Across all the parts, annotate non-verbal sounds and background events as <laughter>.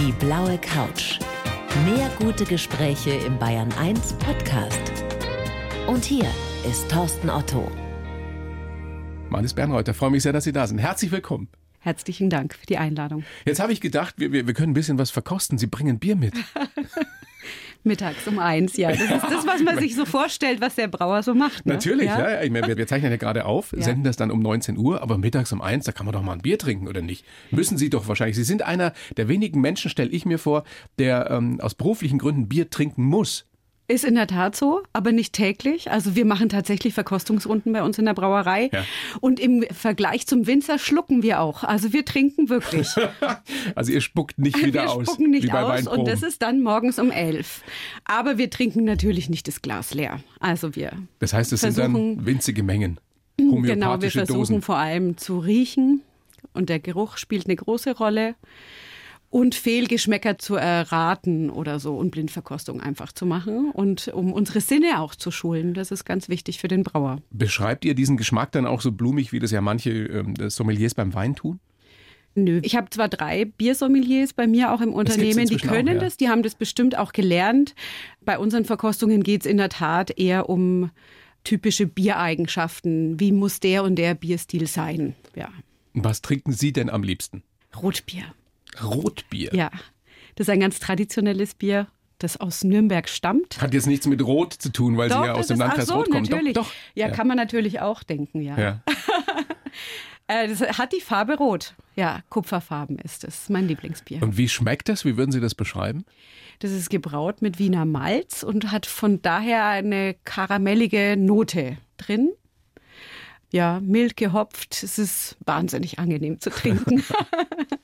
Die blaue Couch. Mehr gute Gespräche im Bayern 1 Podcast. Und hier ist Thorsten Otto. Mannes Bernreuther, freue mich sehr, dass Sie da sind. Herzlich willkommen. Herzlichen Dank für die Einladung. Jetzt habe ich gedacht, wir, wir, wir können ein bisschen was verkosten. Sie bringen Bier mit. <laughs> Mittags um eins, ja. Das ist das, was man sich so vorstellt, was der Brauer so macht. Ne? Natürlich, ja. ja. Ich meine, wir, wir zeichnen ja gerade auf, ja. senden das dann um 19 Uhr, aber mittags um eins, da kann man doch mal ein Bier trinken, oder nicht? Müssen Sie doch wahrscheinlich. Sie sind einer der wenigen Menschen, stelle ich mir vor, der ähm, aus beruflichen Gründen Bier trinken muss. Ist in der Tat so, aber nicht täglich. Also wir machen tatsächlich Verkostungsrunden bei uns in der Brauerei. Ja. Und im Vergleich zum Winzer schlucken wir auch. Also wir trinken wirklich. <laughs> also ihr spuckt nicht wieder wir aus. Wir spucken nicht aus und das ist dann morgens um elf. Aber wir trinken natürlich nicht das Glas leer. Also wir. Das heißt, es sind dann winzige Mengen. Homöopathische genau, wir versuchen Dosen. vor allem zu riechen und der Geruch spielt eine große Rolle und Fehlgeschmäcker zu erraten oder so und Blindverkostung einfach zu machen und um unsere Sinne auch zu schulen. Das ist ganz wichtig für den Brauer. Beschreibt ihr diesen Geschmack dann auch so blumig, wie das ja manche ähm, Sommeliers beim Wein tun? Nö, ich habe zwar drei Biersommeliers bei mir auch im Unternehmen, die können auch, ja. das, die haben das bestimmt auch gelernt. Bei unseren Verkostungen geht es in der Tat eher um typische Biereigenschaften. Wie muss der und der Bierstil sein? Ja. Was trinken Sie denn am liebsten? Rotbier. Rotbier. Ja, das ist ein ganz traditionelles Bier, das aus Nürnberg stammt. Hat jetzt nichts mit Rot zu tun, weil doch, Sie ja aus dem ist, Landkreis so, Rot kommen. Natürlich. Doch, doch. Ja, ja, kann man natürlich auch denken, ja. ja. <laughs> Äh, das hat die Farbe Rot. Ja, Kupferfarben ist es. Mein Lieblingsbier. Und wie schmeckt das? Wie würden Sie das beschreiben? Das ist gebraut mit Wiener Malz und hat von daher eine karamellige Note drin. Ja, mild gehopft. Es ist wahnsinnig angenehm zu trinken. <laughs> <laughs>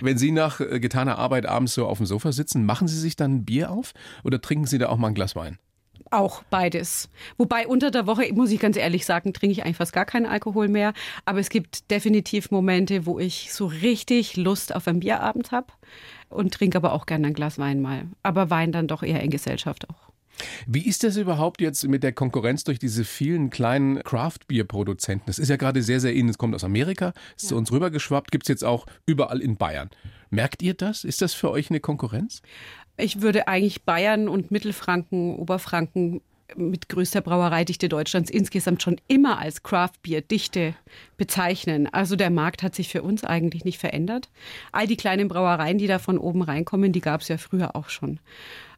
Wenn Sie nach äh, getaner Arbeit abends so auf dem Sofa sitzen, machen Sie sich dann ein Bier auf oder trinken Sie da auch mal ein Glas Wein? Auch beides. Wobei unter der Woche, muss ich ganz ehrlich sagen, trinke ich eigentlich fast gar keinen Alkohol mehr. Aber es gibt definitiv Momente, wo ich so richtig Lust auf einen Bierabend habe und trinke aber auch gerne ein Glas Wein mal. Aber Wein dann doch eher in Gesellschaft auch. Wie ist das überhaupt jetzt mit der Konkurrenz durch diese vielen kleinen Craft-Bier-Produzenten? Das ist ja gerade sehr, sehr innen. Es kommt aus Amerika, ist ja. zu uns rübergeschwappt, gibt es jetzt auch überall in Bayern. Merkt ihr das? Ist das für euch eine Konkurrenz? Ich würde eigentlich Bayern und Mittelfranken, Oberfranken mit größter Brauereidichte Deutschlands insgesamt schon immer als Craft-Bier-Dichte bezeichnen. Also der Markt hat sich für uns eigentlich nicht verändert. All die kleinen Brauereien, die da von oben reinkommen, die gab es ja früher auch schon.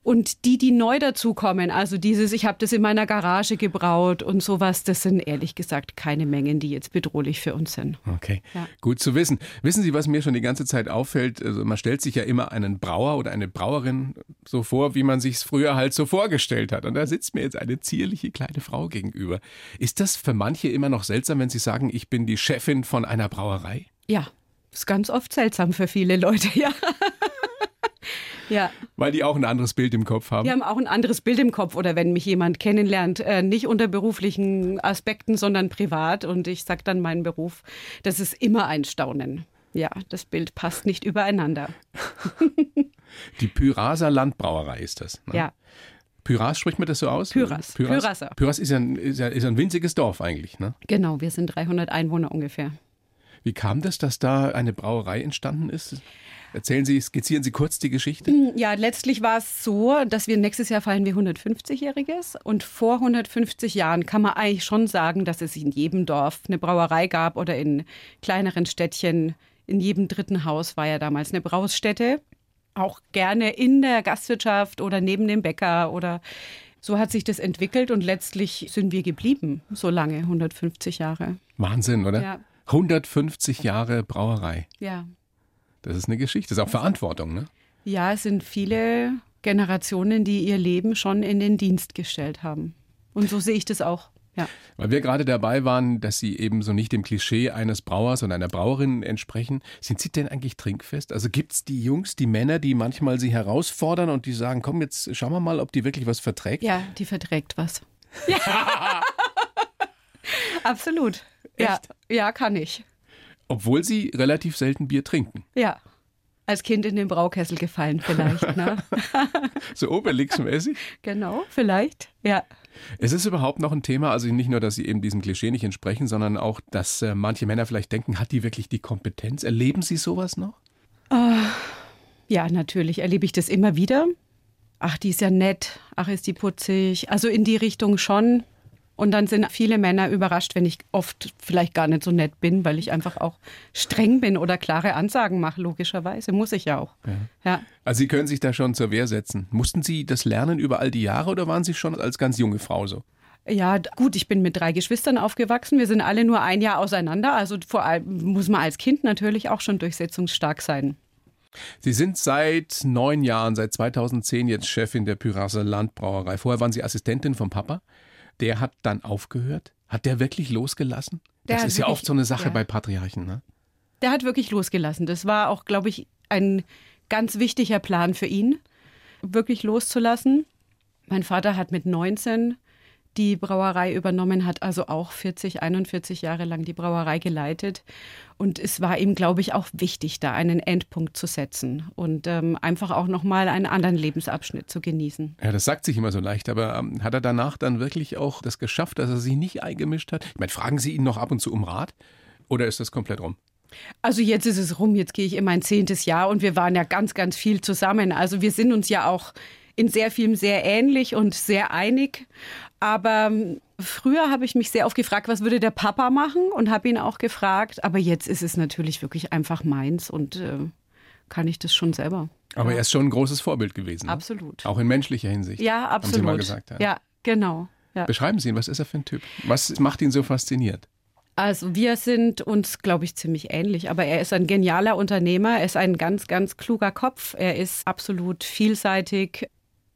Und die, die neu dazukommen, also dieses, ich habe das in meiner Garage gebraut und sowas, das sind ehrlich gesagt keine Mengen, die jetzt bedrohlich für uns sind. Okay, ja. gut zu wissen. Wissen Sie, was mir schon die ganze Zeit auffällt? Also man stellt sich ja immer einen Brauer oder eine Brauerin so vor, wie man sich es früher halt so vorgestellt hat. Und da sitzt mir jetzt eine zierliche kleine Frau gegenüber. Ist das für manche immer noch seltsam, wenn Sie sagen, ich bin die Chefin von einer Brauerei? Ja, ist ganz oft seltsam für viele Leute, ja. <laughs> Ja. Weil die auch ein anderes Bild im Kopf haben. Die haben auch ein anderes Bild im Kopf. Oder wenn mich jemand kennenlernt, äh, nicht unter beruflichen Aspekten, sondern privat und ich sage dann meinen Beruf, das ist immer ein Staunen. Ja, das Bild passt nicht übereinander. <laughs> Die Pyraser Landbrauerei ist das. Ne? Ja. Pyras, spricht man das so aus? Pyras. Pyras, Pyraser. Pyras ist, ein, ist, ein, ist ein winziges Dorf eigentlich, ne? Genau, wir sind 300 Einwohner ungefähr. Wie kam das, dass da eine Brauerei entstanden ist? Erzählen Sie, skizzieren Sie kurz die Geschichte. Ja, letztlich war es so, dass wir nächstes Jahr feiern wir 150-jähriges und vor 150 Jahren kann man eigentlich schon sagen, dass es in jedem Dorf eine Brauerei gab oder in kleineren Städtchen. In jedem dritten Haus war ja damals eine Braustätte. Auch gerne in der Gastwirtschaft oder neben dem Bäcker oder so hat sich das entwickelt und letztlich sind wir geblieben, so lange, 150 Jahre. Wahnsinn, oder? Ja. 150 Jahre Brauerei. Ja. Das ist eine Geschichte, das ist auch Verantwortung, ne? Ja, es sind viele Generationen, die ihr Leben schon in den Dienst gestellt haben. Und so sehe ich das auch. Ja. Weil wir gerade dabei waren, dass Sie eben so nicht dem Klischee eines Brauers und einer Brauerin entsprechen. Sind Sie denn eigentlich trinkfest? Also gibt es die Jungs, die Männer, die manchmal Sie herausfordern und die sagen, komm, jetzt schauen wir mal, ob die wirklich was verträgt? Ja, die verträgt was. Ja. <laughs> Absolut. Echt? Ja, ja, kann ich. Obwohl Sie relativ selten Bier trinken. Ja. Als Kind in den Braukessel gefallen, vielleicht. Ne? <laughs> so Obelix-mäßig? Genau, vielleicht, ja. Ist es überhaupt noch ein Thema? Also nicht nur, dass Sie eben diesem Klischee nicht entsprechen, sondern auch, dass äh, manche Männer vielleicht denken, hat die wirklich die Kompetenz? Erleben Sie sowas noch? Oh, Ja, natürlich erlebe ich das immer wieder. Ach, die ist ja nett. Ach, ist die putzig. Also in die Richtung schon. Und dann sind viele Männer überrascht, wenn ich oft vielleicht gar nicht so nett bin, weil ich einfach auch streng bin oder klare Ansagen mache, logischerweise. Muss ich ja auch. Ja. ja. Also Sie können sich da schon zur Wehr setzen. Mussten Sie das lernen über all die Jahre oder waren Sie schon als ganz junge Frau so? Ja, gut, ich bin mit drei Geschwistern aufgewachsen. Wir sind alle nur ein Jahr auseinander. Also vor allem muss man als Kind natürlich auch schon durchsetzungsstark sein. Sie sind seit neun Jahren, seit 2010 jetzt Chefin der Pyrasser Landbrauerei. Vorher waren Sie Assistentin vom Papa der hat dann aufgehört? Hat der wirklich losgelassen? Der das ist ja oft so eine Sache ja. bei Patriarchen, ne? Der hat wirklich losgelassen. Das war auch, glaube ich, ein ganz wichtiger Plan für ihn, wirklich loszulassen. Mein Vater hat mit 19 die Brauerei übernommen, hat also auch 40, 41 Jahre lang die Brauerei geleitet. Und es war ihm, glaube ich, auch wichtig, da einen Endpunkt zu setzen und ähm, einfach auch nochmal einen anderen Lebensabschnitt zu genießen. Ja, das sagt sich immer so leicht, aber ähm, hat er danach dann wirklich auch das geschafft, dass er sich nicht eingemischt hat? Ich meine, fragen Sie ihn noch ab und zu um Rat oder ist das komplett rum? Also jetzt ist es rum, jetzt gehe ich in mein zehntes Jahr und wir waren ja ganz, ganz viel zusammen. Also wir sind uns ja auch in sehr vielem sehr ähnlich und sehr einig. Aber ähm, früher habe ich mich sehr oft gefragt, was würde der Papa machen und habe ihn auch gefragt. Aber jetzt ist es natürlich wirklich einfach meins und äh, kann ich das schon selber. Aber ja. er ist schon ein großes Vorbild gewesen. Ne? Absolut. Auch in menschlicher Hinsicht. Ja, absolut. Haben Sie mal gesagt. Ja, ja genau. Ja. Beschreiben Sie ihn, was ist er für ein Typ? Was macht ihn so fasziniert? Also wir sind uns, glaube ich, ziemlich ähnlich. Aber er ist ein genialer Unternehmer, er ist ein ganz, ganz kluger Kopf, er ist absolut vielseitig,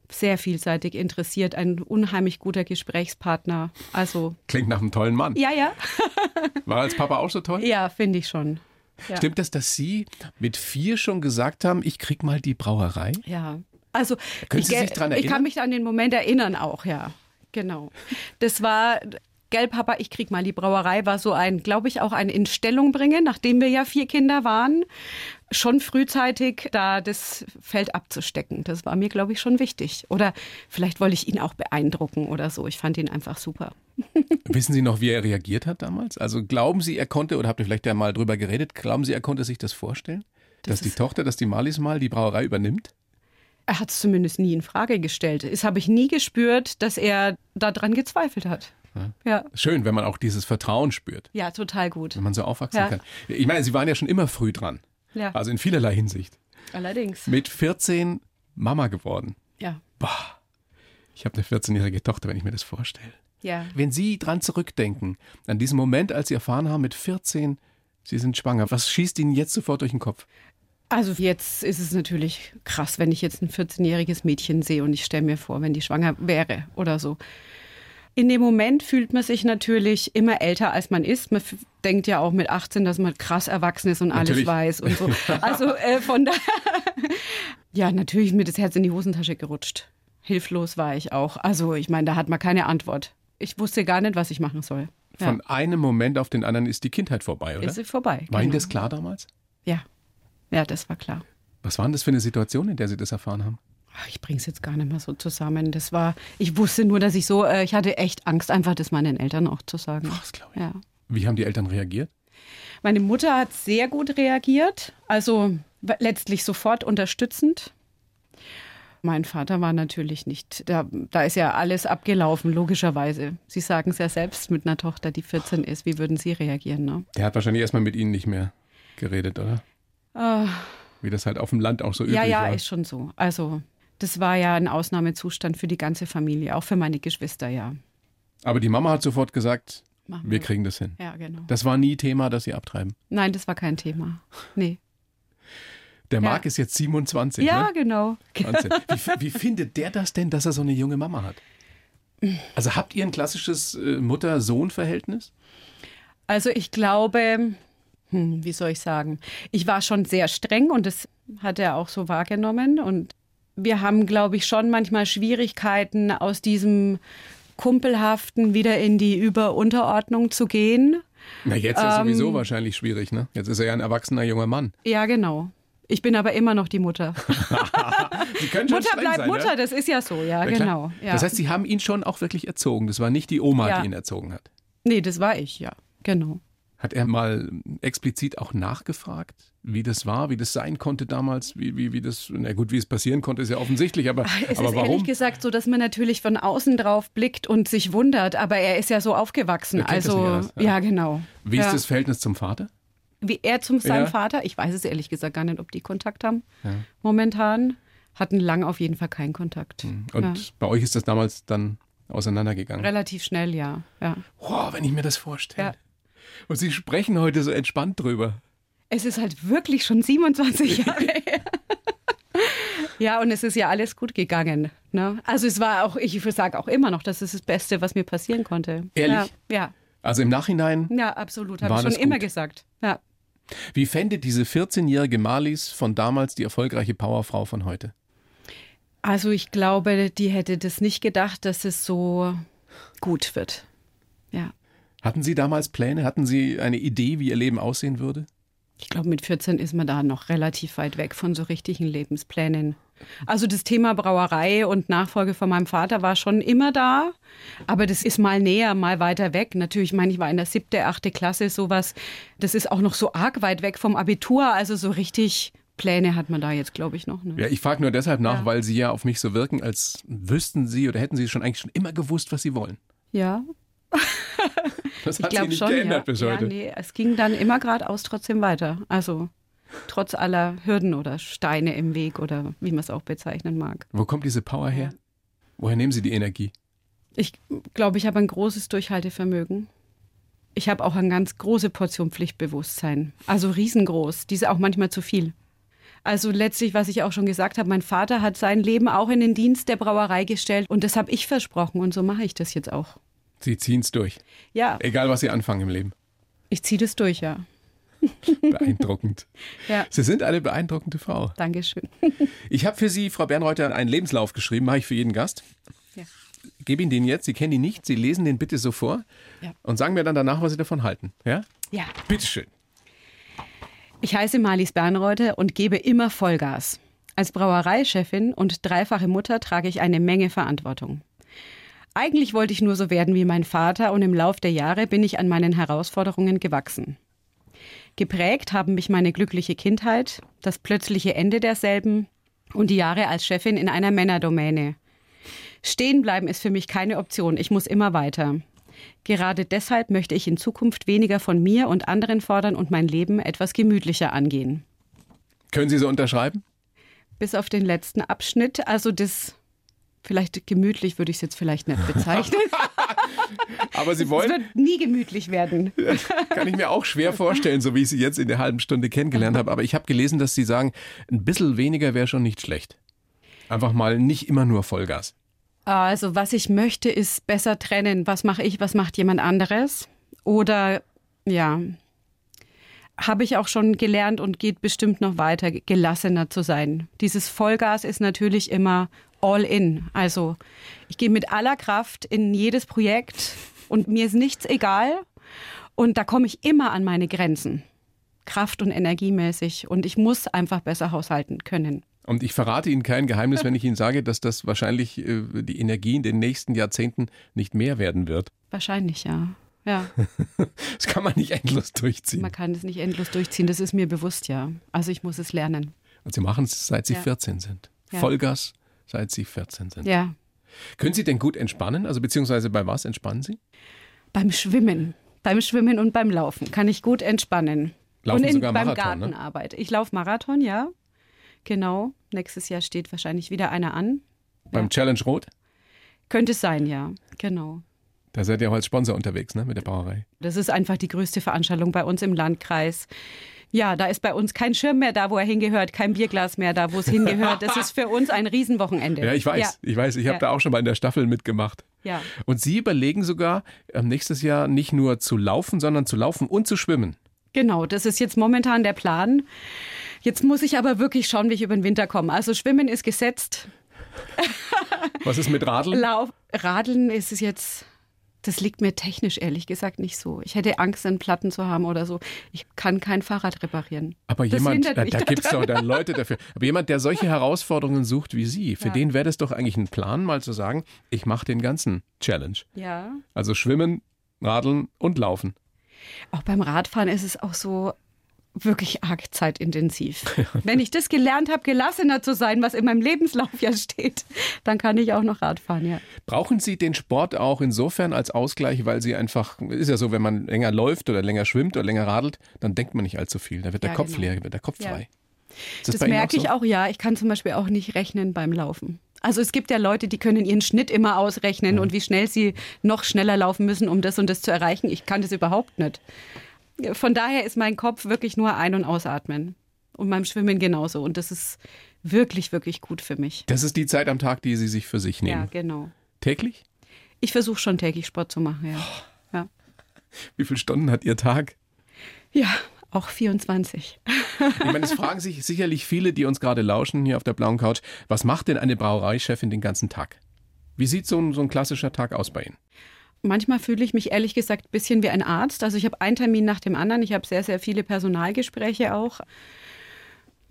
sehr vielseitig interessiert, ein unheimlich guter Gesprächspartner. Also klingt nach einem tollen Mann. Ja, ja. <laughs> War als Papa auch so toll? Ja, finde ich schon. Ja. Stimmt das, dass Sie mit vier schon gesagt haben, ich krieg mal die Brauerei? Ja. Also Können Sie sich daran erinnern? Ich kann mich an den Moment erinnern auch, ja. Genau. Das war Gell, Papa, ich krieg mal die Brauerei, war so ein, glaube ich, auch ein Instellung bringen, nachdem wir ja vier Kinder waren, schon frühzeitig da das Feld abzustecken. Das war mir, glaube ich, schon wichtig. Oder vielleicht wollte ich ihn auch beeindrucken oder so. Ich fand ihn einfach super. <laughs> Wissen Sie noch, wie er reagiert hat damals? Also glauben Sie, er konnte, oder habt ihr vielleicht ja mal drüber geredet, glauben Sie, er konnte sich das vorstellen? Das dass die Tochter, dass die Malis mal die Brauerei übernimmt? Er hat es zumindest nie in Frage gestellt. Das habe ich nie gespürt, dass er daran gezweifelt hat. Ja. Schön, wenn man auch dieses Vertrauen spürt. Ja, total gut. Wenn man so aufwachsen ja. kann. Ich meine, Sie waren ja schon immer früh dran. Ja. Also in vielerlei Hinsicht. Allerdings. Mit 14 Mama geworden. Ja. Boah. Ich habe eine 14-jährige Tochter, wenn ich mir das vorstelle. Ja. Wenn Sie dran zurückdenken, an diesen Moment, als Sie erfahren haben, mit 14, Sie sind schwanger, was schießt Ihnen jetzt sofort durch den Kopf? Also jetzt ist es natürlich krass, wenn ich jetzt ein 14-jähriges Mädchen sehe und ich stelle mir vor, wenn die schwanger wäre oder so. In dem Moment fühlt man sich natürlich immer älter, als man ist. Man denkt ja auch mit 18, dass man krass erwachsen ist und natürlich. alles weiß und so. <laughs> Also äh, von daher, <laughs> ja, natürlich mir das Herz in die Hosentasche gerutscht. Hilflos war ich auch. Also ich meine, da hat man keine Antwort. Ich wusste gar nicht, was ich machen soll. Ja. Von einem Moment auf den anderen ist die Kindheit vorbei, oder? Ist sie vorbei. War genau. Ihnen das klar damals? Ja. Ja, das war klar. Was war denn das für eine Situation, in der Sie das erfahren haben? Ich bringe es jetzt gar nicht mehr so zusammen. Das war, ich wusste nur, dass ich so, äh, ich hatte echt Angst, einfach das meinen Eltern auch zu sagen. Ach, das glaube ich. Ja. Wie haben die Eltern reagiert? Meine Mutter hat sehr gut reagiert, also letztlich sofort unterstützend. Mein Vater war natürlich nicht, da, da ist ja alles abgelaufen, logischerweise. Sie sagen es ja selbst mit einer Tochter, die 14 ist. Wie würden Sie reagieren? Ne? Der hat wahrscheinlich erstmal mit Ihnen nicht mehr geredet, oder? Uh, Wie das halt auf dem Land auch so üblich ja, ja, war. Ja, ist schon so. Also das war ja ein Ausnahmezustand für die ganze Familie, auch für meine Geschwister, ja. Aber die Mama hat sofort gesagt, wir. wir kriegen das hin. Ja, genau. Das war nie Thema, dass sie abtreiben. Nein, das war kein Thema. Nee. Der ja. Marc ist jetzt 27. Ja, ne? genau. <laughs> Wie, wie, findet der das denn, dass er so eine junge Mama hat? Also habt ihr ein klassisches äh, Mutter-Sohn-Verhältnis? Also ich glaube, hm, wie soll ich sagen, ich war schon sehr streng und das hat er auch so wahrgenommen und wir haben, glaube ich, schon manchmal Schwierigkeiten, aus diesem Kumpelhaften wieder in die Über-Unterordnung zu gehen. Na, jetzt ist ähm, sowieso wahrscheinlich schwierig, ne? Jetzt ist er ja ein erwachsener junger Mann. Ja, genau. Ich bin aber immer noch die Mutter. <laughs> Sie können schon Mutter bleibt sein, Mutter, ja? das ist ja so, ja, ja genau. Ja. Das heißt, Sie haben ihn schon auch wirklich erzogen. Das war nicht die Oma, ja. die ihn erzogen hat. Nee, das war ich, ja, genau. Hat er mal explizit auch nachgefragt? Wie das war, wie das sein konnte damals, wie, wie, wie das, na gut, wie es passieren konnte, ist ja offensichtlich, aber, <laughs> Es aber ist warum? ehrlich gesagt so, dass man natürlich von außen drauf blickt und sich wundert, aber er ist ja so aufgewachsen. Also, ja. ja. genau. Wie ist ja. das Verhältnis zum Vater? Wie er zum seinem Ja. Vater, ich weiß es ehrlich gesagt gar nicht, ob die Kontakt haben momentan. Hatten lang auf jeden Fall keinen Kontakt. Und ja. bei euch ist das damals dann auseinandergegangen. Relativ schnell, ja. ja. Boah, wenn ich mir das vorstelle. Und Sie sprechen heute so entspannt drüber. Es ist halt wirklich schon 27 <laughs> Jahre her. Ja, und es ist ja alles gut gegangen. Ne? Also es war auch, ich sage auch immer noch, das ist das Beste, was mir passieren konnte. Ehrlich? Ja, Also im Nachhinein, ja, ja absolut. Habe ich schon immer gut? gesagt. Ja. wie fände diese 14-jährige Marlies von damals die erfolgreiche Powerfrau von heute? Also ich glaube, die hätte das nicht gedacht, dass es so gut wird. Ja. Hatten Sie damals Pläne? Hatten Sie eine Idee, wie Ihr Leben aussehen würde? Ich glaube, mit 14 ist man da noch relativ weit weg von so richtigen Lebensplänen. Also das Thema Brauerei und Nachfolge von meinem Vater war schon immer da, aber das ist mal näher, mal weiter weg. Natürlich, ich meine, ich war in der siebte, achte Klasse, sowas. Das ist auch noch so arg weit weg vom Abitur, also so richtig Pläne hat man da jetzt, glaube ich, noch. Ne? Ja, ich frage nur deshalb nach, Ja. weil Sie ja auf mich so wirken, als wüssten Sie oder hätten Sie schon eigentlich schon immer gewusst, was Sie wollen. ja <laughs> Das ich hat sich glaube nicht schon. geändert ja. bis ja, heute. nee, es ging dann immer geradeaus trotzdem weiter. Also trotz aller Hürden oder Steine im Weg oder wie man es auch bezeichnen mag. Wo kommt diese Power her? Woher nehmen Sie die Energie? Ich glaube, ich habe ein großes Durchhaltevermögen. Ich habe auch eine ganz große Portion Pflichtbewusstsein. Also riesengroß. Diese auch manchmal zu viel. Also letztlich, was ich auch schon gesagt habe, mein Vater hat sein Leben auch in den Dienst der Brauerei gestellt und das habe ich versprochen und so mache ich das jetzt auch. Sie ziehen es durch. Ja, Egal, was Sie anfangen im Leben. ich ziehe das durch, ja. Beeindruckend. <laughs> Ja, Sie sind eine beeindruckende Frau. Dankeschön. Ich habe für Sie, Frau Bernreuther, einen Lebenslauf geschrieben, mache ich für jeden Gast. Ja. Gebe Ihnen den jetzt, Sie kennen ihn nicht, Sie lesen den bitte so vor Ja. und sagen mir dann danach, was Sie davon halten. Ja? Ja. Bitteschön. Ich heiße Marlies Bernreuther und gebe immer Vollgas. Als Brauereichefin und dreifache Mutter trage ich eine Menge Verantwortung. Eigentlich wollte ich nur so werden wie mein Vater und im Lauf der Jahre bin ich an meinen Herausforderungen gewachsen. Geprägt haben mich meine glückliche Kindheit, das plötzliche Ende derselben und die Jahre als Chefin in einer Männerdomäne. Stehen bleiben ist für mich keine Option, ich muss immer weiter. Gerade deshalb möchte ich in Zukunft weniger von mir und anderen fordern und mein Leben etwas gemütlicher angehen. Können Sie so unterschreiben? Bis auf den letzten Abschnitt, also das vielleicht gemütlich würde ich es jetzt vielleicht nicht bezeichnen. <laughs> Aber Sie es wollen, wird nie gemütlich werden. <laughs> kann ich mir auch schwer vorstellen, so wie ich Sie jetzt in der halben Stunde kennengelernt habe. Aber ich habe gelesen, dass Sie sagen, ein bisschen weniger wäre schon nicht schlecht. Einfach mal nicht immer nur Vollgas. Also was ich möchte, ist besser trennen. Was mache ich, was macht jemand anderes? Oder ja, habe ich auch schon gelernt und geht bestimmt noch weiter, gelassener zu sein. Dieses Vollgas ist natürlich immer all in. Also ich gehe mit aller Kraft in jedes Projekt und mir ist nichts egal. Und da komme ich immer an meine Grenzen. Kraft- und energiemäßig. Und ich muss einfach besser haushalten können. Und ich verrate Ihnen kein Geheimnis, wenn ich Ihnen sage, dass das wahrscheinlich äh, die Energie in den nächsten Jahrzehnten nicht mehr werden wird. Wahrscheinlich, ja. Ja. <laughs> Das kann man nicht endlos durchziehen. Man kann es nicht endlos durchziehen, das ist mir bewusst, ja. Also ich muss es lernen. Und Sie machen es, seit Sie Ja. 14 sind. Ja. Vollgas, seit Sie 14 sind. Ja. Können Sie denn gut entspannen? Also beziehungsweise bei was entspannen Sie? Beim Schwimmen. Beim Schwimmen und beim Laufen kann ich gut entspannen. Laufen und in, sogar beim Marathon, ne? Gartenarbeit. Ich laufe Marathon, ja. Genau. Nächstes Jahr steht wahrscheinlich wieder einer an. Beim Challenge Rot? Könnte es sein, ja. Genau. Da seid ihr auch als Sponsor unterwegs, ne, mit der Brauerei. Das ist einfach die größte Veranstaltung bei uns im Landkreis. Ja, da ist bei uns kein Schirm mehr da, wo er hingehört, kein Bierglas mehr da, wo es hingehört. Das ist für uns ein Riesenwochenende. Ja, ich weiß, Ja, ich weiß, ich habe Ja. da auch schon mal in der Staffel mitgemacht. ja. Und Sie überlegen sogar, ähm, nächstes Jahr nicht nur zu laufen, sondern zu laufen und zu schwimmen. Genau, das ist jetzt momentan der Plan. Jetzt muss ich aber wirklich schauen, wie ich über den Winter komme. Also Schwimmen ist gesetzt. Was ist mit Radeln? Lauf, Radeln ist es jetzt, das liegt mir technisch ehrlich gesagt nicht so. Ich hätte Angst, einen Platten zu haben oder so. Ich kann kein Fahrrad reparieren. Aber Das jemand, hindert da, da gibt es doch dann Leute dafür. Aber jemand, der solche Herausforderungen sucht wie Sie, für Ja. den wäre das doch eigentlich ein Plan, mal zu sagen, ich mache den ganzen Challenge. Ja. Also schwimmen, radeln und laufen. Auch beim Radfahren ist es auch so, wirklich arg zeitintensiv. <laughs> Wenn ich das gelernt habe, gelassener zu sein, was in meinem Lebenslauf ja steht, dann kann ich auch noch Radfahren, ja. Brauchen Sie den Sport auch insofern als Ausgleich, weil Sie einfach, ist ja so, wenn man länger läuft oder länger schwimmt oder länger radelt, dann denkt man nicht allzu viel. Da wird der Ja, Kopf genau. leer, wird der Kopf Ja. frei. Das Ihnen merke so? ich auch, ja. Ich kann zum Beispiel auch nicht rechnen beim Laufen. Also es gibt ja Leute, die können ihren Schnitt immer ausrechnen und wie schnell sie noch schneller laufen müssen, um das und das zu erreichen. Ich kann das überhaupt nicht. Von daher ist mein Kopf wirklich nur ein- und ausatmen. Und beim Schwimmen genauso. Und das ist wirklich, wirklich gut für mich. Das ist die Zeit am Tag, die Sie sich für sich Ja, nehmen. genau. Täglich? Ich versuche schon täglich Sport zu machen, ja. Ja, <laughs> Wie viele Stunden hat Ihr Tag? ja auch 24. Ich meine, es <laughs> fragen sich sicherlich viele, die uns gerade lauschen hier auf der blauen Couch, was macht denn eine Brauereichefin den ganzen Tag? Wie sieht so ein, so ein klassischer Tag aus bei Ihnen? Manchmal fühle ich mich ehrlich gesagt ein bisschen wie ein Arzt. Also ich habe einen Termin nach dem anderen. Ich habe sehr, sehr viele Personalgespräche auch.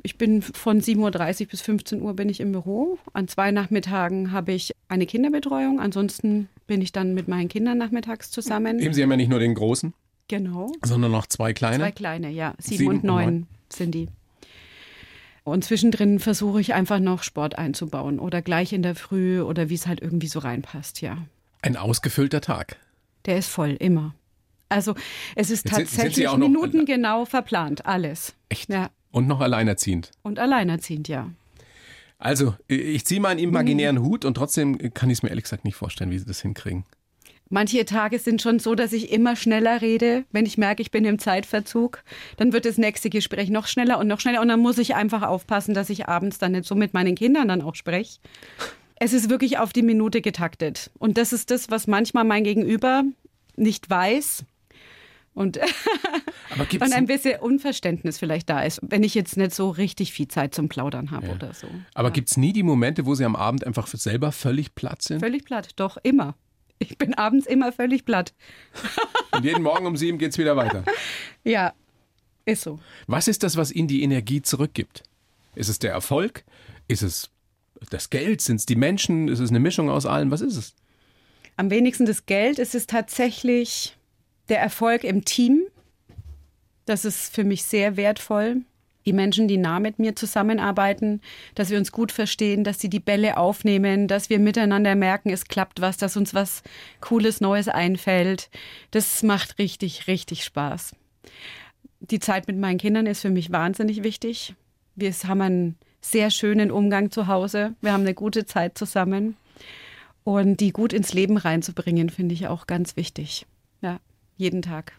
Ich bin von 7.30 Uhr bis 15 Uhr bin ich im Büro. An zwei Nachmittagen habe ich eine Kinderbetreuung. Ansonsten bin ich dann mit meinen Kindern nachmittags zusammen. Eben, Sie haben ja nicht nur den großen, Genau. sondern noch zwei kleine. Zwei kleine, ja. Sieben, Sieben und neun neun. sind die. Und zwischendrin versuche ich einfach noch Sport einzubauen oder gleich in der Früh oder wie es halt irgendwie so reinpasst, ja. Ein ausgefüllter Tag. Der ist voll, immer. Also es ist Jetzt sind- sind Sie tatsächlich minutengenau verplant, alles. Echt? Ja. Und noch alleinerziehend. Und alleinerziehend, ja. Also, ich ziehe mal einen imaginären Hut und trotzdem kann ich es mir ehrlich gesagt nicht vorstellen, wie Sie das hinkriegen. Manche Tage sind schon so, dass ich immer schneller rede. Wenn ich merke, ich bin im Zeitverzug, dann wird das nächste Gespräch noch schneller und noch schneller. Und dann muss ich einfach aufpassen, dass ich abends dann nicht so mit meinen Kindern dann auch spreche. Es ist wirklich auf die Minute getaktet. Und das ist das, was manchmal mein Gegenüber nicht weiß. Und, Aber <laughs> gibt und ein bisschen Unverständnis vielleicht da ist, wenn ich jetzt nicht so richtig viel Zeit zum Plaudern habe oder so. aber gibt's nie die Momente, wo Sie am Abend einfach für selber völlig platt sind? Völlig platt, doch, immer. Ich bin abends immer völlig platt. <laughs> Und jeden Morgen um sieben geht's wieder weiter. <laughs> Ja, ist so. Was ist das, was Ihnen die Energie zurückgibt? Ist es der Erfolg? Ist es das Geld? Sind es die Menschen? Ist es eine Mischung aus allem? Was ist es? Am wenigsten das Geld ist es tatsächlich der Erfolg im Team. Das ist für mich sehr wertvoll. Die Menschen, die nah mit mir zusammenarbeiten, dass wir uns gut verstehen, dass sie die Bälle aufnehmen, dass wir miteinander merken, es klappt was, dass uns was Cooles, Neues einfällt. Das macht richtig, richtig Spaß. Die Zeit mit meinen Kindern ist für mich wahnsinnig wichtig. Wir haben einen sehr schönen Umgang zu Hause. Wir haben eine gute Zeit zusammen. Und die gut ins Leben reinzubringen, finde ich auch ganz wichtig. Ja, jeden Tag.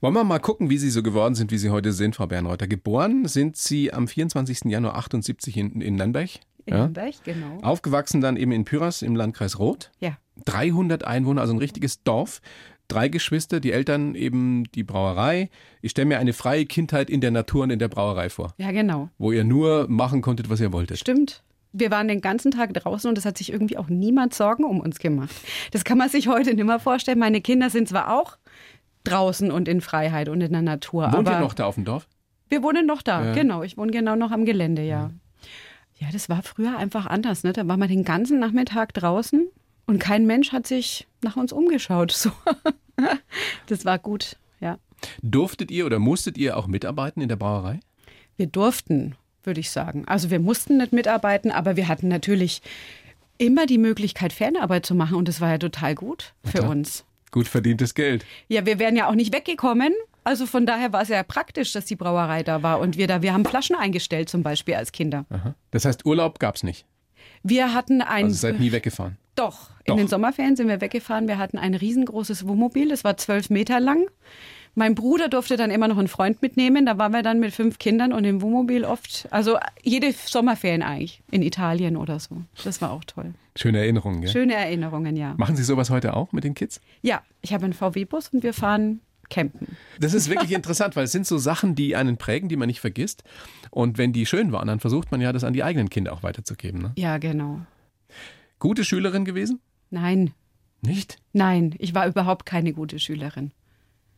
Wollen wir mal gucken, wie Sie so geworden sind, wie Sie heute sind, Frau Bernreuther. Geboren sind Sie am 24. Januar 78 in, in Nürnberg. In Ja. Nürnberg, genau. Aufgewachsen dann eben in Pyras im Landkreis Roth. Ja, 300 Einwohner, also ein richtiges Dorf. Drei Geschwister, die Eltern eben die Brauerei. Ich stelle mir eine freie Kindheit in der Natur und in der Brauerei vor, ja, genau. wo ihr nur machen konntet, was ihr wolltet. Stimmt. Wir waren den ganzen Tag draußen und es hat sich irgendwie auch niemand Sorgen um uns gemacht. Das kann man sich heute nicht mehr vorstellen. Meine Kinder sind zwar auch draußen und in Freiheit und in der Natur, Wohnt ihr noch da auf dem Dorf? wir wohnen noch da. Ja. Genau, ich wohne genau noch am Gelände, ja. Ja, das war früher einfach anders. Ne? Da war man den ganzen Nachmittag draußen und kein Mensch hat sich nach uns umgeschaut. <laughs> So. Das war gut, ja. Durftet ihr oder musstet ihr auch mitarbeiten in der Brauerei? Wir durften, würde ich sagen. Also wir mussten nicht mitarbeiten, aber wir hatten natürlich immer die Möglichkeit, Fernarbeit zu machen und das war ja total gut für uns. Gut verdientes Geld. Ja, wir wären ja auch nicht weggekommen. Also von daher war es ja praktisch, dass die Brauerei da war und wir da, wir haben Flaschen eingestellt zum Beispiel als Kinder. Aha. Das heißt, Urlaub gab's nicht. Wir hatten ein Also seid nie weggefahren. Doch, Doch. in den Sommerferien sind wir weggefahren. Wir hatten ein riesengroßes Wohnmobil, das war zwölf Meter lang. Mein Bruder durfte dann immer noch einen Freund mitnehmen. Da waren wir dann mit fünf Kindern und im Wohnmobil oft, also jede Sommerferien eigentlich, in Italien oder so. Das war auch toll. Schöne Erinnerungen, gell? Schöne Erinnerungen, ja. Machen Sie sowas heute auch mit den Kids? Ja, ich habe einen VW-Bus und wir fahren campen. Das ist wirklich interessant, weil es sind so Sachen, die einen prägen, die man nicht vergisst. Und wenn die schön waren, dann versucht man ja, das an die eigenen Kinder auch weiterzugeben. Ne? Ja, genau. Gute Schülerin gewesen? Nein, Nicht? nein, ich war überhaupt keine gute Schülerin.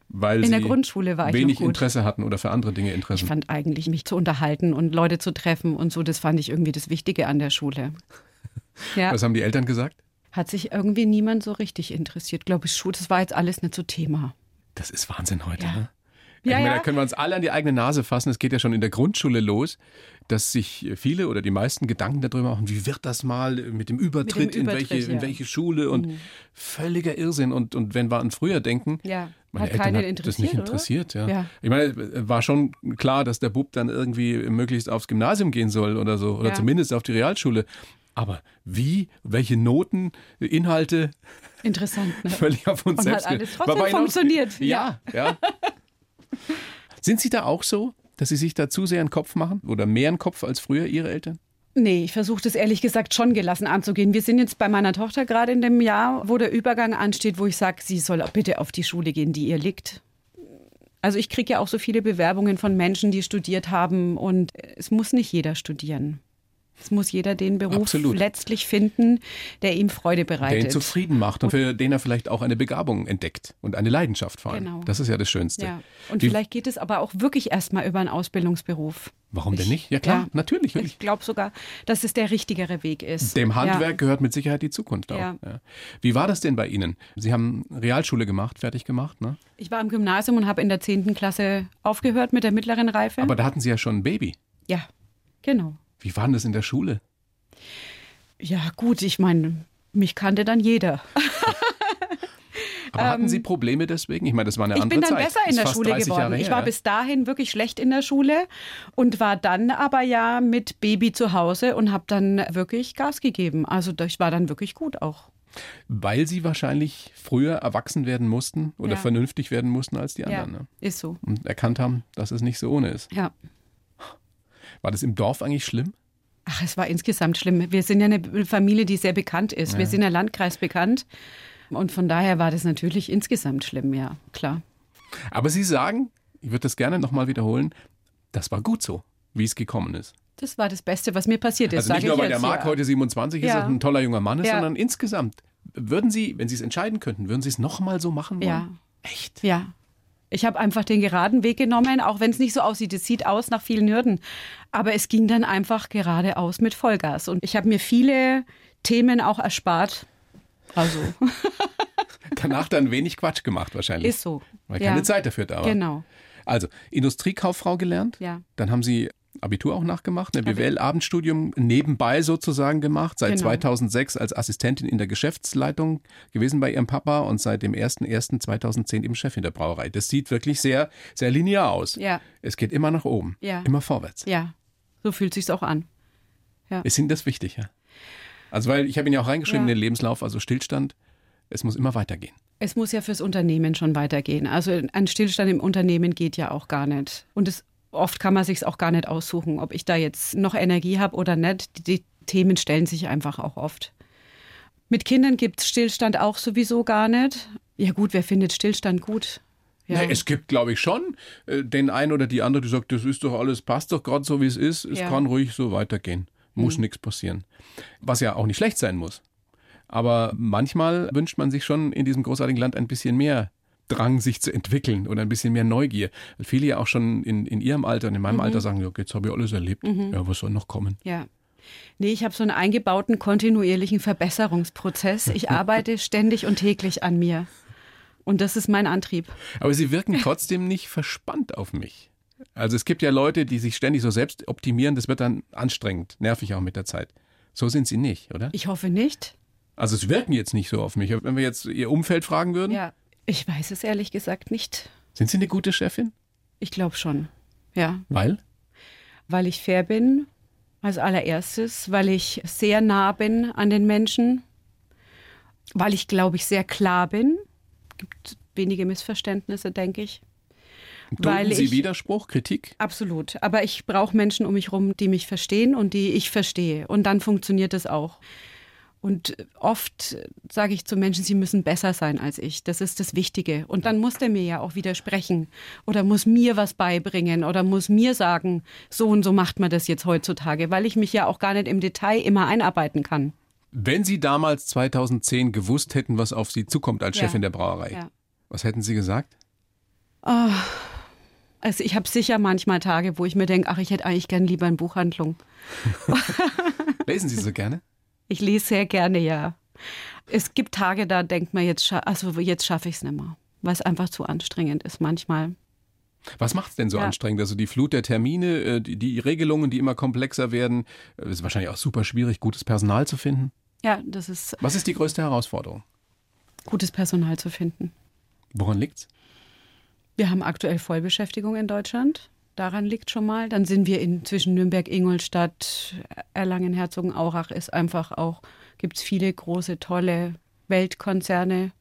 Weil In sie der Grundschule war ich wenig. Interesse hatten oder für andere Dinge Ich Interesse. fand eigentlich, mich zu unterhalten und Leute zu treffen und so, das fand ich irgendwie das Wichtige an der Schule. Ja, <laughs> Was haben die Eltern gesagt? hat sich irgendwie niemand so richtig interessiert. Glaube ich schon, das war jetzt alles nicht so Thema. Das ist Wahnsinn heute. Ja. Ne? Ja, ich meine, ja. da können wir uns alle an die eigene Nase fassen. Es geht ja schon in der Grundschule los, dass sich viele oder die meisten Gedanken darüber machen, wie wird das mal mit dem Übertritt, in, Übertritt, welche, in ja. welche Schule und völliger Irrsinn. Und, und wenn wir an früher denken, Ja, meine hat Eltern hat das nicht interessiert. Ja. Ja. Ich meine, war schon klar, dass der Bub dann irgendwie möglichst aufs Gymnasium gehen soll oder so, oder Ja. zumindest auf die Realschule. Aber wie, welche Noten, Inhalte, Interessant, ne? <laughs> völlig auf uns Und selbst. hat alles trotzdem funktioniert. Ja, ja. <laughs> Sind Sie da auch so, dass Sie sich da zu sehr einen Kopf machen oder mehr einen Kopf als früher Ihre Eltern? Nee, ich versuche das ehrlich gesagt schon gelassen anzugehen. Wir sind jetzt bei meiner Tochter gerade in dem Jahr, wo der Übergang ansteht, wo ich sage, sie soll bitte auf die Schule gehen, die ihr liegt. Also ich kriege ja auch so viele Bewerbungen von Menschen, die studiert haben und es muss nicht jeder studieren. Es muss jeder den Beruf Absolut. letztlich finden, der ihm Freude Der ihn bereitet. zufrieden macht und für den er vielleicht auch eine Begabung entdeckt und eine Leidenschaft vor allem. Genau. Das ist ja das Schönste. ja. Und Wie- vielleicht geht es aber auch wirklich erstmal über einen Ausbildungsberuf. Warum denn Ich- nicht? Ja klar, ja. natürlich. Ich glaube sogar, dass es der richtigere Weg ist. Dem Handwerk Ja. gehört mit Sicherheit die Zukunft auch. Ja. Wie war das denn bei Ihnen? Sie haben Realschule gemacht, fertig gemacht, ne? Ich war im Gymnasium und habe in der 10. Klasse aufgehört mit der mittleren Reife. Aber da hatten Sie ja schon ein Baby. ja, genau. Wie war denn das in der Schule? Ja, gut, ich meine, mich kannte dann jeder. <laughs> Aber hatten Sie Probleme deswegen? Ich meine, das war eine Ähm, Ich andere bin dann Zeit. besser in der Schule 30 geworden. Ich war bis dahin wirklich schlecht in der Schule und war dann aber ja mit Baby zu Hause und habe dann wirklich Gas gegeben. Also ich war dann wirklich gut auch. Weil Sie wahrscheinlich früher erwachsen werden mussten oder Ja. vernünftig werden mussten als die anderen. ja, Ne? ist so. Und erkannt haben, dass es nicht so ohne ist. Ja. War das im Dorf eigentlich schlimm? Ach, es war insgesamt schlimm. Wir sind ja eine Familie, die sehr bekannt ist. Wir sind ja Landkreis bekannt. Und von daher war das natürlich insgesamt schlimm, ja, klar. Aber Sie sagen, ich würde das gerne nochmal wiederholen, das war gut so, wie es gekommen ist. Das war das Beste, was mir passiert ist. Also nicht nur, weil der Marc ja. heute 27 ist Ja. und ein toller junger Mann ist, Ja. sondern insgesamt. Würden Sie, wenn Sie es entscheiden könnten, würden Sie es nochmal so machen wollen? Ja. Echt? Ja. Ich habe einfach den geraden Weg genommen, auch wenn es nicht so aussieht. Es sieht aus nach vielen Hürden. Aber es ging dann einfach geradeaus mit Vollgas. Und ich habe mir viele Themen auch erspart. Also, <laughs> Danach dann wenig Quatsch gemacht wahrscheinlich. ist so. Weil ja. keine Zeit dafür da war. Genau. Also, Industriekauffrau gelernt. Ja. Dann haben Sie Abitur auch nachgemacht, ein BWL-Abendstudium nebenbei sozusagen gemacht, seit Genau. 2006 als Assistentin in der Geschäftsleitung gewesen bei Ihrem Papa und seit dem 01.01.2010 eben Chefin der Brauerei. Das sieht wirklich sehr, sehr linear aus. Ja. Es geht immer nach oben, Ja. immer vorwärts. Ja, so fühlt sich's auch an. Ist Ihnen das wichtig, ja? Also, weil ich habe Ihnen ja auch reingeschrieben Ja. in den Lebenslauf, also Stillstand, es muss immer weitergehen. Es muss ja fürs Unternehmen schon weitergehen. Also ein Stillstand im Unternehmen geht ja auch gar nicht. Und es, oft kann man sich auch gar nicht aussuchen, ob ich da jetzt noch Energie habe oder nicht. Die, Themen stellen sich einfach auch oft. Mit Kindern gibt es Stillstand auch sowieso gar nicht. Ja gut, wer findet Stillstand gut? Ja. Nee, es gibt, glaube ich, schon äh, den einen oder die andere, die sagt, das ist doch alles, passt doch gerade so, wie es ist. Es Ja. kann ruhig so weitergehen. Muss nichts passieren. Was ja auch nicht schlecht sein muss. Aber manchmal wünscht man sich schon in diesem großartigen Land ein bisschen mehr Drang, sich zu entwickeln oder ein bisschen mehr Neugier. Weil viele ja auch schon in, in ihrem Alter und in meinem Alter sagen, ja, jetzt habe ich alles erlebt. Ja, was soll noch kommen? Ja. Nee, ich habe so einen eingebauten kontinuierlichen Verbesserungsprozess. Ich <laughs> arbeite ständig und täglich an mir. Und das ist mein Antrieb. Aber sie wirken trotzdem nicht verspannt auf mich. Also es gibt ja Leute, die sich ständig so selbst optimieren, das wird dann anstrengend, nervig auch mit der Zeit. So sind sie nicht, oder? Ich hoffe nicht. Also es wirken jetzt nicht so auf mich. Wenn wir jetzt ihr Umfeld fragen würden, Ja. Ich weiß es ehrlich gesagt nicht. sind sie eine gute Chefin? Ich glaube schon. Ja. Weil? Weil ich fair bin, als allererstes, weil ich sehr nah bin an den Menschen, weil ich, glaube ich, sehr klar bin. Gibt wenige Missverständnisse, denke ich. Weil Dulden Sie ich- Widerspruch, Kritik? Absolut. Aber ich brauche Menschen um mich herum, die mich verstehen und die ich verstehe. Und dann funktioniert es auch. Und oft sage ich zu Menschen, sie müssen besser sein als ich. Das ist das Wichtige. Und dann muss der mir ja auch widersprechen oder muss mir was beibringen oder muss mir sagen, so und so macht man das jetzt heutzutage, weil ich mich ja auch gar nicht im Detail immer einarbeiten kann. Wenn Sie damals 2010 gewusst hätten, was auf Sie zukommt als Ja. Chefin der Brauerei, Ja. was hätten Sie gesagt? Also ich habe sicher manchmal Tage, wo ich mir denke, ach, ich hätte eigentlich gern lieber eine Buchhandlung. <laughs> Lesen Sie so gerne? Ich lese sehr gerne, ja. Es gibt Tage, da denkt man, jetzt, scha also jetzt schaffe ich es nicht mehr, weil es einfach zu anstrengend ist manchmal. Was macht es denn so ja. anstrengend? Also die Flut der Termine, äh, die, die Regelungen, die immer komplexer werden. Es ist wahrscheinlich auch super schwierig, gutes Personal zu finden. Ja, das ist. Was ist die größte Herausforderung? Gutes Personal zu finden. Woran liegt's? Wir haben aktuell Vollbeschäftigung in Deutschland. Daran liegt schon mal. Dann sind wir in zwischen Nürnberg, Ingolstadt, Erlangen, Herzogenaurach ist einfach auch, gibt es viele große, tolle Weltkonzerne.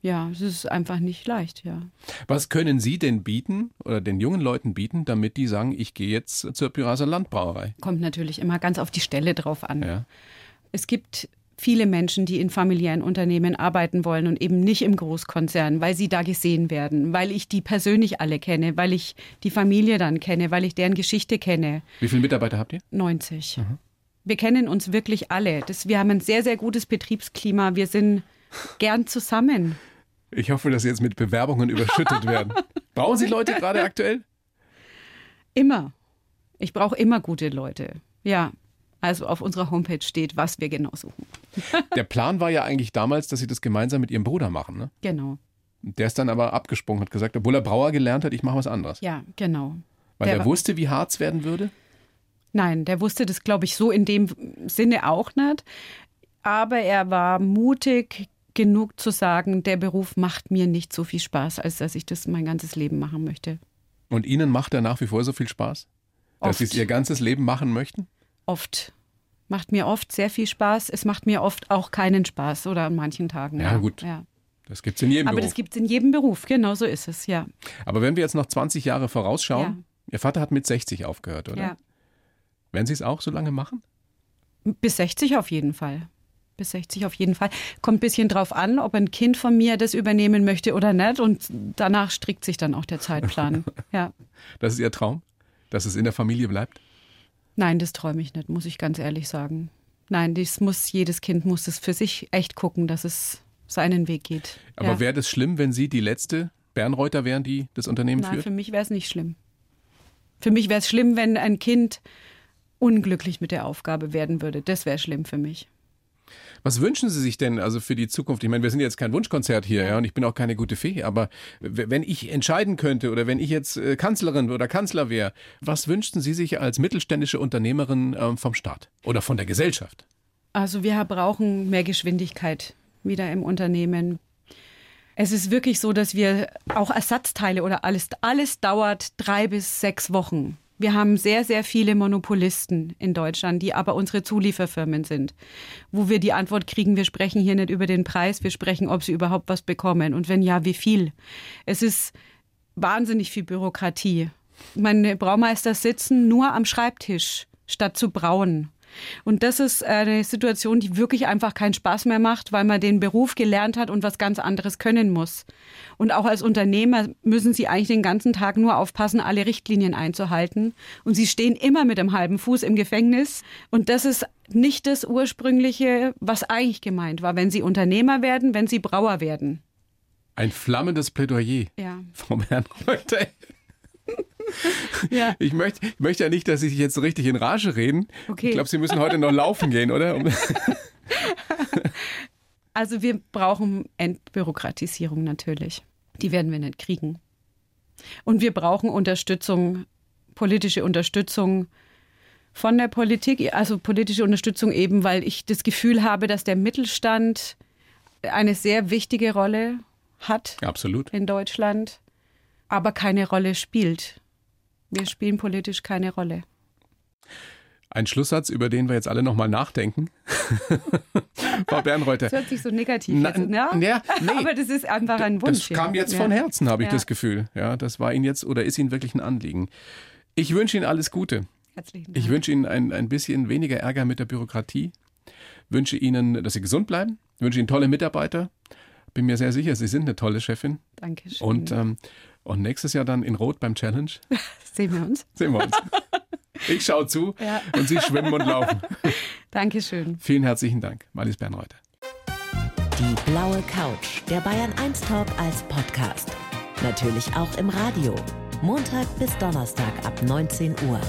Ja, es ist einfach nicht leicht, ja. Was können Sie denn bieten oder den jungen Leuten bieten, damit die sagen, ich gehe jetzt zur Pyraser Landbrauerei? Kommt natürlich immer ganz auf die Stelle drauf an. Ja. Es gibt viele Menschen, die in familiären Unternehmen arbeiten wollen und eben nicht im Großkonzern, weil sie da gesehen werden, weil ich die persönlich alle kenne, weil ich die Familie dann kenne, weil ich deren Geschichte kenne. Wie viele Mitarbeiter habt ihr? 90. Mhm. Wir kennen uns wirklich alle. Das, wir haben ein sehr, sehr gutes Betriebsklima. Wir sind gern zusammen. Ich hoffe, dass Sie jetzt mit Bewerbungen überschüttet werden. <laughs> Brauchen Sie Leute gerade aktuell? Immer. Ich brauche immer gute Leute. Ja, also auf unserer Homepage steht, was wir genau suchen. <laughs> Der Plan war ja eigentlich damals, dass Sie das gemeinsam mit Ihrem Bruder machen, ne? Genau. Der ist dann aber abgesprungen, hat gesagt, obwohl er Brauer gelernt hat, ich mache was anderes. Ja, genau. Weil der er wusste, wie hart es werden würde? Nein, der wusste das, glaube ich, so in dem Sinne auch nicht. Aber er war mutig genug zu sagen, der Beruf macht mir nicht so viel Spaß, als dass ich das mein ganzes Leben machen möchte. Und Ihnen macht er nach wie vor so viel Spaß? Dass Sie es Ihr ganzes Leben machen möchten? Oft. Macht mir oft sehr viel Spaß. Es macht mir oft auch keinen Spaß oder an manchen Tagen. Ja, ja. gut. Ja. Das gibt es in jedem Aber Beruf. Aber das gibt es in jedem Beruf, genau so ist es, ja. Aber wenn wir jetzt noch 20 Jahre vorausschauen, ja. Ihr Vater hat mit 60 aufgehört, oder? Ja. Werden Sie es auch so lange machen? Bis 60 auf jeden Fall. Bis 60 auf jeden Fall. Kommt ein bisschen drauf an, ob ein Kind von mir das übernehmen möchte oder nicht. Und danach strickt sich dann auch der Zeitplan. <laughs> ja. Das ist Ihr Traum? Dass es in der Familie bleibt? Nein, das träume ich nicht, muss ich ganz ehrlich sagen. Nein, das muss, jedes Kind muss es für sich echt gucken, dass es seinen Weg geht. Aber ja. wäre das schlimm, wenn Sie die letzte Bernreuter wären, die das Unternehmen Nein, führt? für mich wäre es nicht schlimm. Für mich wäre es schlimm, wenn ein Kind unglücklich mit der Aufgabe werden würde. Das wäre schlimm für mich. Was wünschen Sie sich denn also für die Zukunft? Ich meine, wir sind jetzt kein Wunschkonzert hier, ja, und ich bin auch keine gute Fee, aber wenn ich entscheiden könnte oder wenn ich jetzt äh, Kanzlerin oder Kanzler wäre, was wünschten Sie sich als mittelständische Unternehmerin ähm, vom Staat oder von der Gesellschaft? Also wir brauchen mehr Geschwindigkeit wieder im Unternehmen. Es ist wirklich so, dass wir auch Ersatzteile oder alles, alles dauert drei bis sechs Wochen. Wir haben sehr, sehr viele Monopolisten in Deutschland, die aber unsere Zulieferfirmen sind, wo wir die Antwort kriegen, wir sprechen hier nicht über den Preis, wir sprechen, ob sie überhaupt was bekommen und wenn ja, wie viel. Es ist wahnsinnig viel Bürokratie. Meine Braumeister sitzen nur am Schreibtisch, statt zu brauen. Und das ist eine Situation, die wirklich einfach keinen Spaß mehr macht, weil man den Beruf gelernt hat und was ganz anderes können muss. Und auch als Unternehmer müssen Sie eigentlich den ganzen Tag nur aufpassen, alle Richtlinien einzuhalten. Und Sie stehen immer mit dem halben Fuß im Gefängnis. Und das ist nicht das ursprüngliche, was eigentlich gemeint war, wenn Sie Unternehmer werden, wenn Sie Brauer werden. Ein flammendes Plädoyer ja. vom Herrn Reuter. Ja. <laughs> ich, möchte, ich möchte ja nicht, dass Sie sich jetzt so richtig in Rage reden. Okay. Ich glaube, Sie müssen heute noch laufen gehen, oder? <laughs> also wir brauchen Entbürokratisierung natürlich. Die werden wir nicht kriegen. Und wir brauchen Unterstützung, politische Unterstützung von der Politik, also politische Unterstützung eben, weil ich das Gefühl habe, dass der Mittelstand eine sehr wichtige Rolle hat Absolut. in Deutschland, aber keine Rolle spielt. Wir spielen politisch keine Rolle. Ein Schlusssatz, über den wir jetzt alle nochmal nachdenken. <laughs> Frau Bernreuther. Das hört sich so negativ Na, an. Ja? ja nee. Aber das ist einfach ein Wunsch. Das kam jetzt ja. von Herzen, habe ich ja. das Gefühl. Ja, das war Ihnen jetzt oder ist Ihnen wirklich ein Anliegen. Ich wünsche Ihnen alles Gute. Herzlichen Dank. Ich wünsche Ihnen ein, ein bisschen weniger Ärger mit der Bürokratie. Wünsche Ihnen, dass Sie gesund bleiben. Wünsche Ihnen tolle Mitarbeiter. Bin mir sehr sicher, Sie sind eine tolle Chefin. Dankeschön. Und ähm, und nächstes Jahr dann in Rot beim Challenge? <laughs> Sehen wir uns. Sehen wir uns. <laughs> Ich schaue zu ja. und Sie schwimmen und laufen. <laughs> Dankeschön. Vielen herzlichen Dank, Marlies Bernreuther. Die blaue Couch, der Bayern 1 Talk als Podcast. Natürlich auch im Radio. Montag bis Donnerstag ab 19 Uhr.